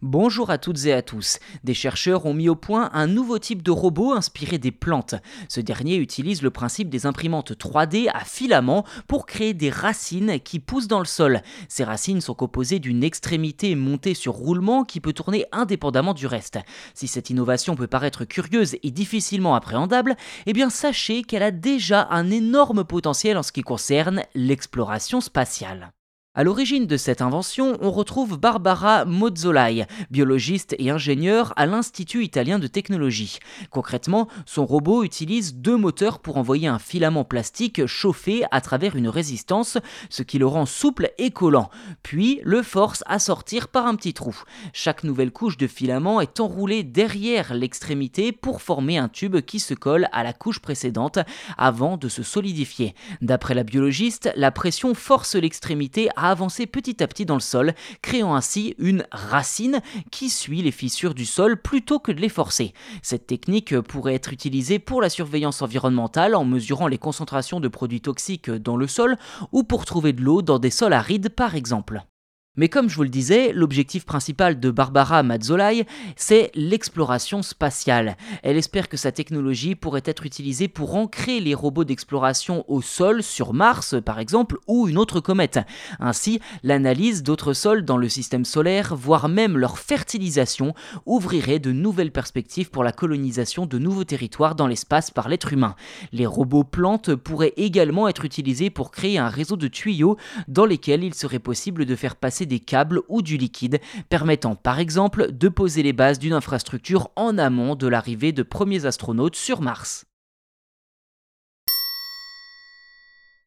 Bonjour à toutes et à tous. Des chercheurs ont mis au point un nouveau type de robot inspiré des plantes. Ce dernier utilise le principe des imprimantes 3D à filaments pour créer des racines qui poussent dans le sol. Ces racines sont composées d'une extrémité montée sur roulement qui peut tourner indépendamment du reste. Si cette innovation peut paraître curieuse et difficilement appréhendable, eh bien sachez qu'elle a déjà un énorme potentiel en ce qui concerne l'exploration spatiale. À l'origine de cette invention, on retrouve Barbara Mozzolai, biologiste et ingénieure à l'Institut italien de technologie. Concrètement, son robot utilise deux moteurs pour envoyer un filament plastique chauffé à travers une résistance, ce qui le rend souple et collant, puis le force à sortir par un petit trou. Chaque nouvelle couche de filament est enroulée derrière l'extrémité pour former un tube qui se colle à la couche précédente avant de se solidifier. D'après la biologiste, la pression force l'extrémité à avancer petit à petit dans le sol, créant ainsi une racine qui suit les fissures du sol plutôt que de les forcer. Cette technique pourrait être utilisée pour la surveillance environnementale en mesurant les concentrations de produits toxiques dans le sol ou pour trouver de l'eau dans des sols arides par exemple. Mais comme je vous le disais, l'objectif principal de Barbara Mazzolai, c'est l'exploration spatiale. Elle espère que sa technologie pourrait être utilisée pour ancrer les robots d'exploration au sol, sur Mars par exemple, ou une autre comète. Ainsi, l'analyse d'autres sols dans le système solaire, voire même leur fertilisation, ouvrirait de nouvelles perspectives pour la colonisation de nouveaux territoires dans l'espace par l'être humain. Les robots plantes pourraient également être utilisés pour créer un réseau de tuyaux dans lesquels il serait possible de faire passer des câbles ou du liquide, permettant par exemple de poser les bases d'une infrastructure en amont de l'arrivée de premiers astronautes sur Mars.